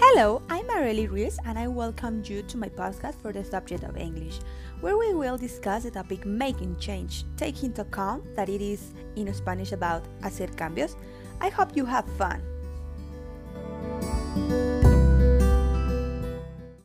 Hello, I'm Marely Ruiz and I welcome you to my podcast for the subject of English, where we will discuss the topic making change, taking into account that it is in Spanish about hacer cambios. I hope you have fun.